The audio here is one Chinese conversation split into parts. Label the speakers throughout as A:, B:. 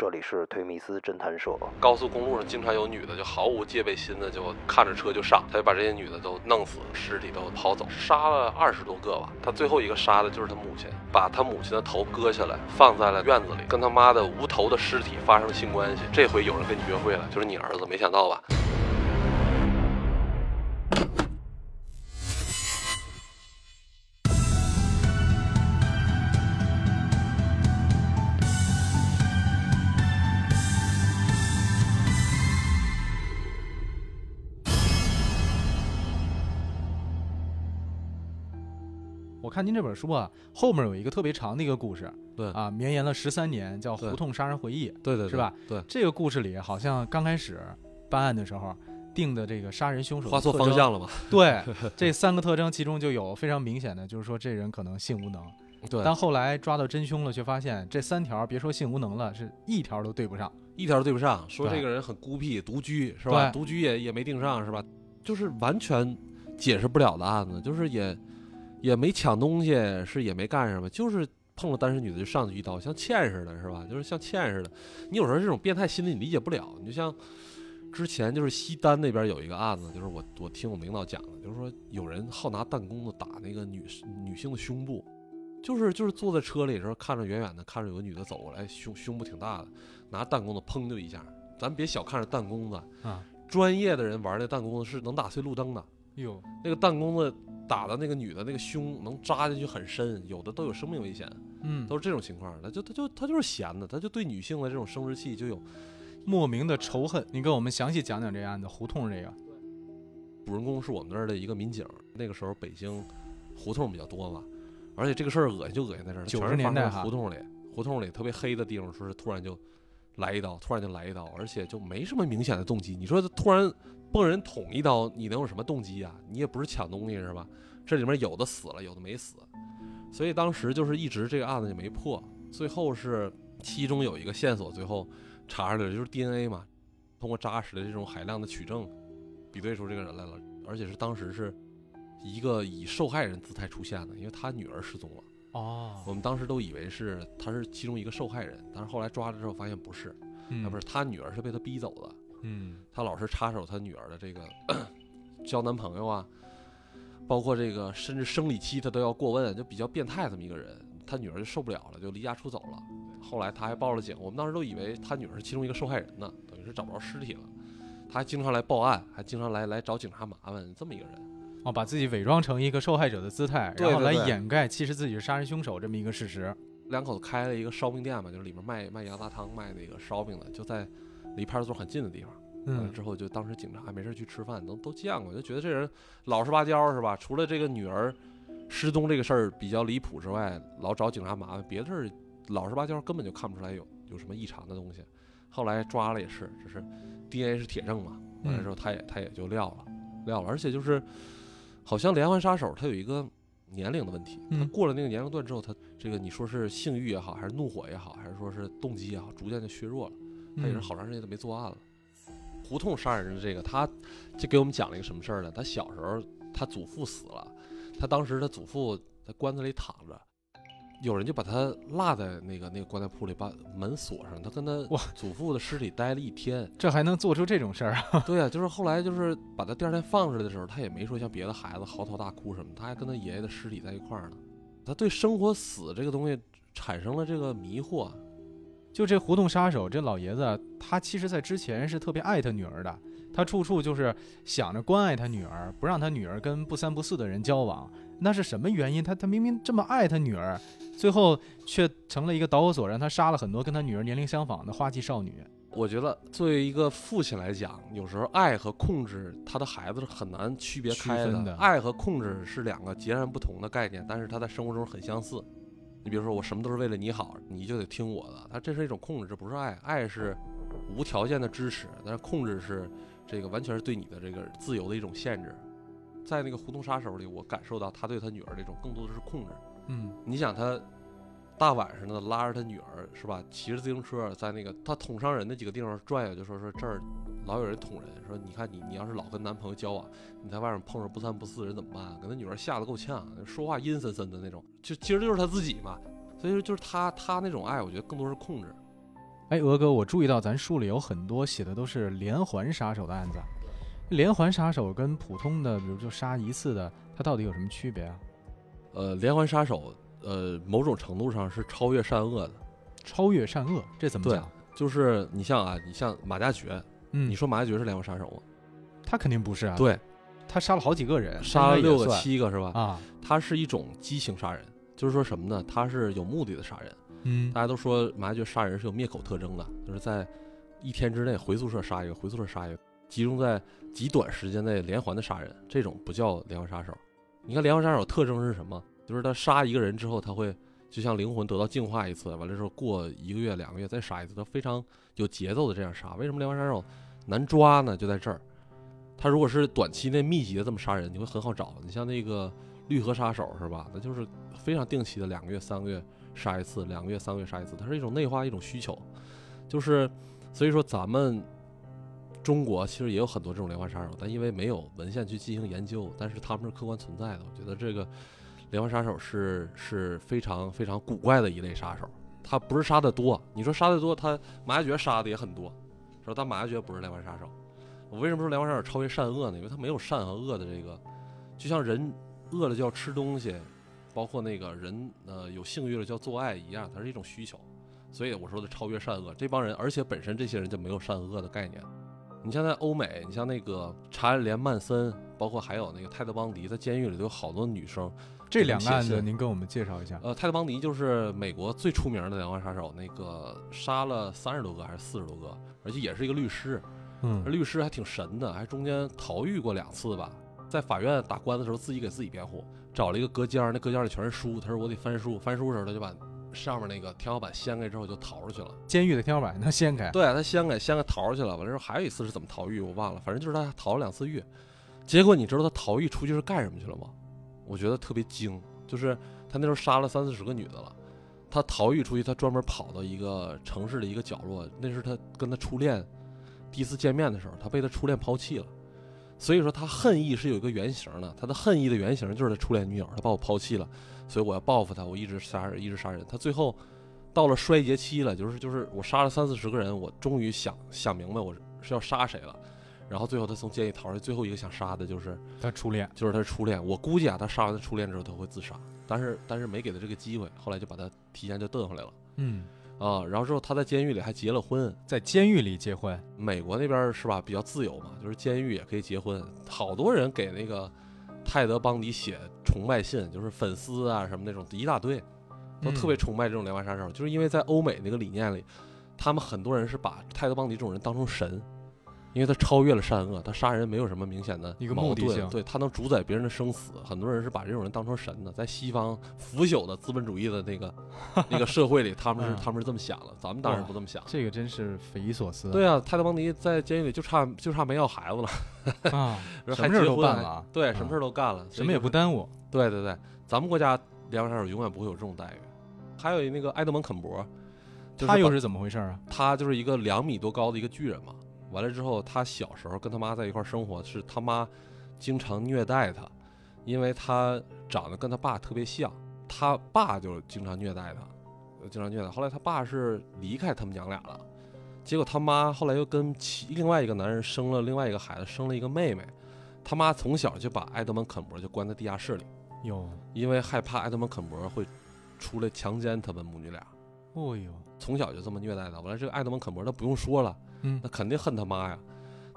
A: 这里是推密斯侦探社。
B: 高速公路上经常有女的就毫无戒备心的就看着车就上，他就把这些女的都弄死，尸体都逃走，杀了二十多个吧。他最后一个杀的就是他母亲，把他母亲的头割下来放在了院子里，跟他妈的无头的尸体发生了性关系。这回有人跟你约会了，就是你儿子，没想到吧？
C: 我看您这本书啊，后面有一个特别长的一个故事，
B: 对
C: 啊，绵延了十三年，叫《胡同杀人回忆》，
B: 对对
C: 是吧？
B: 对，
C: 这个故事里好像刚开始办案的时候定的这个杀人凶手的
B: 画错方向了嘛？
C: 对，这三个特征其中就有非常明显的，就是说这人可能性无能。
B: 对，
C: 但后来抓到真凶了，却发现这三条别说性无能了，是一条都对不上。
B: 一条对不上，说这个人很孤僻、独居是吧？
C: 对
B: 独居也也没定上是吧？就是完全解释不了的案子，就是也也没抢东西，是也没干什么，就是碰了单身女的就上去一刀，像欠似的，是吧？就是像欠似的。你有时候这种变态心理你理解不了，你就像之前就是西单那边有一个案子，就是我我听我们领导讲的，就是说有人好拿弹弓子打那个女女性的胸部。就是就是坐在车里的时候，看着远远的看着有个女的走过来，胸胸部挺大的，拿弹弓子砰就一下。咱别小看这弹弓子
C: 啊，
B: 专业的人玩那弹弓子是能打碎路灯的。
C: 哟，
B: 那个弹弓子打的那个女的那个胸能扎进去很深，有的都有生命危险，
C: 嗯，
B: 都是这种情况。他就他就他就是闲的，他就对女性的这种生殖器就有
C: 莫名的仇恨。你给我们详细讲讲这案子，胡同这个。
B: 主人公是我们那儿的一个民警，那个时候北京胡同比较多嘛，而且这个事儿恶心就恶心在这儿
C: ，90
B: 全是发生在
C: 年代
B: 胡同里，胡同里特别黑的地方，说是突然就来一刀，突然就来一刀，而且就没什么明显的动机。你说他突然蹦人捅一刀，你能有什么动机啊？你也不是抢东西是吧？这里面有的死了，有的没死，所以当时就是一直这个案子就没破，最后是其中有一个线索，最后查出来了，就是 DNA 嘛，通过扎实的这种海量的取证，比对出这个人来了，而且是当时是一个以受害人姿态出现的，因为他女儿失踪了。
C: 哦，
B: 我们当时都以为是他是其中一个受害人，但是后来抓了之后发现不是，
C: 嗯
B: 啊不是，他女儿是被他逼走的，
C: 嗯，
B: 他老是插手他女儿的这个 交男朋友啊，包括这个甚至生理期他都要过问，就比较变态这么一个人。他女儿就受不了了，就离家出走了。后来他还报了警，我们当时都以为他女儿是其中一个受害人呢，等于是找不着尸体了。他还经常来报案，还经常来来找警察麻烦，这么一个人。
C: 哦，把自己伪装成一个受害者的姿态，然后来掩盖其实自己是杀人凶手这么一个事实。
B: 两口子开了一个烧饼店嘛，就是里面卖卖羊杂汤、卖那个烧饼的，就在离派出所很近的地方。完了
C: 嗯
B: 之后，就当时警察没事去吃饭，都都见过，就觉得这人老实巴交是吧？除了这个女儿失踪这个事儿比较离谱之外，老找警察麻烦，别的事儿老实巴交，根本就看不出来有有什么异常的东西。后来抓了也是，只是 DNA 是铁证嘛，完了之后他也他也就撂了，撂了，而且就是好像连环杀手他有一个年龄的问题，他
C: 嗯
B: 过了那个年龄段之后，他这个你说是性欲也好，还是怒火也好，还是说是动机也好，逐渐就削弱了。他也是
C: 嗯
B: 好长时间都没作案了。胡同杀人的这个，他就给我们讲了一个什么事儿呢？他小时候他祖父死了，他当时他祖父在棺材里躺着，有人就把他落在那个那个棺材铺里，把门锁上，他跟他
C: 哇
B: 祖父的尸体待了一天。
C: 这还能做出这种事儿啊？
B: 对啊，就是后来就是把他第二天放出来的时候，他也没说像别的孩子嚎啕大哭什么，他还跟他爷爷的尸体在一块儿呢。他对生活死这个东西产生了这个迷惑，
C: 就这胡同杀手这老爷子，他其实在之前是特别爱他女儿的，他处处就是想着关爱他女儿，不让他女儿跟不三不四的人交往。那是什么原因？他他明明这么爱他女儿，最后却成了一个导火索，让他杀了很多跟他女儿年龄相仿的花季少女。
B: 我觉得作为一个父亲来讲，有时候爱和控制他的孩子是很难区别开
C: 的
B: 爱和控制是两个截然不同的概念，但是他在生活中很相似。你比如说，我什么都是为了你好，你就得听我的。他这是一种控制，这不是爱。爱是无条件的支持，但是控制是这个完全是对你的这个自由的一种限制。在那个胡同杀手里，我感受到他对他女儿这种更多的是控制。
C: 嗯，
B: 你想他大晚上的拉着他女儿是吧，骑着自行车在那个他捅伤人的几个地方转悠，就说说这儿老有人捅人，说你看你你要是老跟男朋友交往，你在外面碰上不三不四的人怎么办？给他女儿吓得够呛，说话阴森森的那种，就其实就是他自己嘛。所以说就是他他那种爱，我觉得更多是控制。
C: 哎，鹅哥，我注意到咱书里有很多写的都是连环杀手的案子，连环杀手跟普通的，比如就杀一次的，它到底有什么区别啊？
B: 呃，连环杀手，呃，某种程度上是超越善恶的，
C: 超越善恶，这怎么
B: 对
C: 讲？
B: 就是你像啊，你像马加爵，
C: 嗯，
B: 你说马加爵是连环杀手吗？
C: 他肯定不是啊，，
B: 对，
C: 他杀了好几个人，
B: 杀了六个、七个是吧？
C: 啊，
B: 他是一种激情杀人，就是说什么呢？他是有目的的杀人。
C: 嗯
B: 大家都说马加爵杀人是有灭口特征的，就是在一天之内回宿舍杀一个，回宿舍杀一个，集中在极短时间内连环的杀人，这种不叫连环杀手。你看连环杀手特征是什么？就是他杀一个人之后，他会就像灵魂得到净化一次，完了之后过一个月、两个月再杀一次，他非常有节奏的这样杀。为什么连环杀手难抓呢？就在这儿，他如果是短期内密集的这么杀人，你会很好找。你像那个绿河杀手是吧？那就是非常定期的两个月、三个月杀一次，两个月、三个月杀一次，它是一种内化一种需求，就是所以说咱们中国其实也有很多这种连环杀手，但因为没有文献去进行研究，但是他们是客观存在的。我觉得这个连环杀手是是非常非常古怪的一类杀手，他不是杀的多，你说杀的多，他马加爵杀的也很多，说？但马加爵不是连环杀手。我为什么说连环杀手超越善恶呢？因为他没有善和恶的这个，就像人饿了就要吃东西，包括那个人呃有性欲了就要做爱一样，它是一种需求。所以我说的超越善恶，这帮人，而且本身这些人就没有善恶的概念。你像在欧美，你像那个查理连曼森，包括还有那个泰德邦迪，在监狱里都有好多女生。
C: 这两个案子您跟我们介绍一下。
B: 呃，泰德邦迪就是美国最出名的连环杀手，那个杀了三十多个还是四十多个，而且也是一个律师。
C: 嗯
B: 律师还挺神的，还中间逃狱过两次吧。在法院打官司的时候，自己给自己辩护，找了一个隔间儿，那隔间儿里全是书。他说我得翻书，翻书的时候他就把上面那个天花板掀开之后就逃出去了。
C: 监狱的天花板能掀开，
B: 对他掀开掀开逃出去了。完了之后还有一次是怎么逃狱我忘了，反正就是他逃了两次狱。结果你知道他逃狱出去是干什么去了吗？我觉得特别精，就是他那时候杀了三四十个女的了。他逃狱出去，他专门跑到一个城市的一个角落，那是他跟他初恋第一次见面的时候，他被他初恋抛弃了。所以说他恨意是有一个原型的，他的恨意的原型就是他初恋女友，他把我抛弃了，所以我要报复他，我一直杀人，一直杀人。他最后到了衰竭期了，就是就是我杀了三四十个人，我终于想想明白我是要杀谁了。然后最后他从监狱逃出来，最后一个想杀的就是
C: 他初恋。
B: 就是他初恋。我估计啊，他杀完他初恋之后他会自杀，但是但是没给他这个机会，后来就把他提前就瞪回来了
C: 嗯，
B: 啊。然后之后他在监狱里还结了婚，
C: 在监狱里结婚，
B: 美国那边是吧比较自由嘛，就是监狱也可以结婚，好多人给那个泰德邦迪写崇拜信，就是粉丝啊什么那种一大堆，都特别崇拜这种连环杀手，就是因为在欧美那个理念里，他们很多人是把泰德邦迪这种人当成神。因为他超越了善恶，他杀人没有什么明显的
C: 一个
B: 矛盾
C: 目的性
B: 对他能主宰别人的生死。很多人是把这种人当成神的，在西方腐朽的资本主义的那个 那个社会里，他们是
C: 嗯
B: 他们是这么想的，咱们当然不这么想。
C: 这个真是匪夷所思。
B: 对啊，泰德邦迪在监狱里就差就差没要孩子了，
C: 啊，什么事都了啊
B: 对，
C: 啊
B: 什么事儿都干了，
C: 什么也不耽误。
B: 对对对，咱们国家连环杀手永远不会有这种待遇。还有那个埃德蒙·肯伯，就是
C: 他又是怎么回事啊？
B: 他就是一个两米多高的一个巨人嘛。完了之后，他小时候跟他妈在一块儿生活，是他妈经常虐待他，因为他长得跟他爸特别像，他爸就经常虐待他，呃经常虐待。后来他爸是离开他们娘俩了，结果他妈后来又跟其另外一个男人生了另外一个孩子，生了一个妹妹。他妈从小就把埃德蒙·肯伯就关在地下室里，
C: 哟，
B: 因为害怕埃德蒙·肯伯会出来强奸他们母女俩。
C: 哦哟，
B: 从小就这么虐待他。完了，这个埃德蒙·肯伯那不用说了，那肯定恨他妈呀。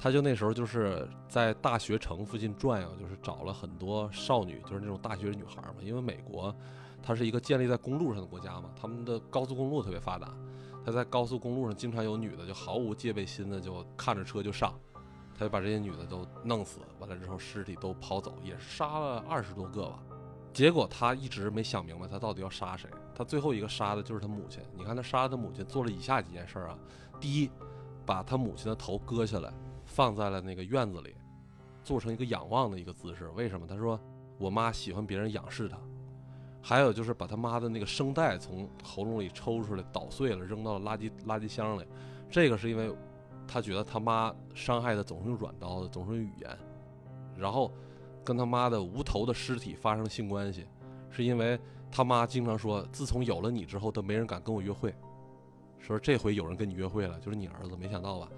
B: 他就那时候就是在大学城附近转悠，就是找了很多少女，就是那种大学女孩嘛。因为美国它是一个建立在公路上的国家嘛，他们的高速公路特别发达，他在高速公路上经常有女的就毫无戒备心的就看着车就上，他就把这些女的都弄死，完了之后尸体都跑走，也杀了二十多个吧。结果他一直没想明白他到底要杀谁。他最后一个杀的就是他母亲。你看他杀了他母亲做了以下几件事啊：第一，把他母亲的头割下来，放在了那个院子里，做成一个仰望的一个姿势。为什么？他说我妈喜欢别人仰视她。还有就是把他妈的那个声带从喉咙里抽出来捣碎了，扔到了垃圾垃圾箱里。这个是因为他觉得他妈伤害的总是用软刀子，总是用语言。然后跟他妈的无头的尸体发生性关系，是因为他妈经常说，自从有了你之后，都没人敢跟我约会。说这回有人跟你约会了，就是你儿子，没想到吧？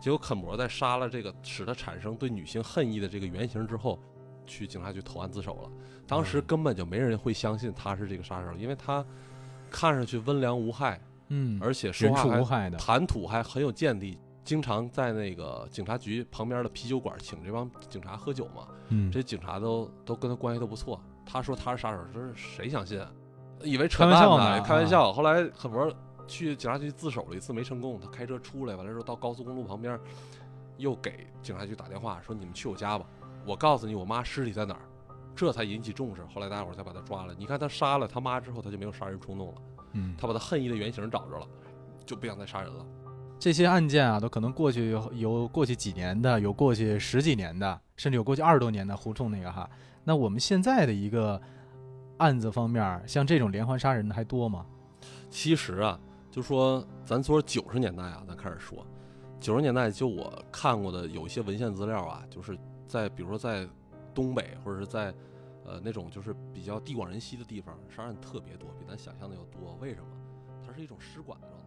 B: 结果肯博在杀了这个使他产生对女性恨意的这个原型之后，去警察局投案自首了。当时
C: 嗯
B: 根本就没人会相信他是这个杀手，因为他看上去温良无害，
C: 嗯，
B: 而且说话谈吐还很有见地，经常在那个警察局旁边的啤酒馆请这帮警察喝酒嘛。
C: 嗯，
B: 这警察都都跟他关系都不错。他说他是杀手，这是谁相信啊？以为扯
C: 开玩笑
B: 淡呢，开玩笑。后来肯博去警察局自首了一次，没成功。他开车出来，完了之后到高速公路旁边，又给警察局打电话说：“你们去我家吧，我告诉你我妈尸体在哪儿。”这才引起重视。后来大家伙儿才把他抓了。你看他杀了他妈之后，他就没有杀人冲动了，
C: 嗯，
B: 他把他恨意的原型找着了，就不想再杀人了。
C: 这些案件啊，都可能过去有有过去几年的，有过去十几年的，甚至有过去二十多年的胡同那个哈。那我们现在的一个案子方面，像这种连环杀人的还多吗？
B: 其实啊，就说咱说九十年代啊，咱开始说，九十年代就我看过的有一些文献资料啊，就是在比如说在东北或者是在呃那种就是比较地广人稀的地方，杀人特别多，比咱想象的要多。为什么？它是一种失管的状态，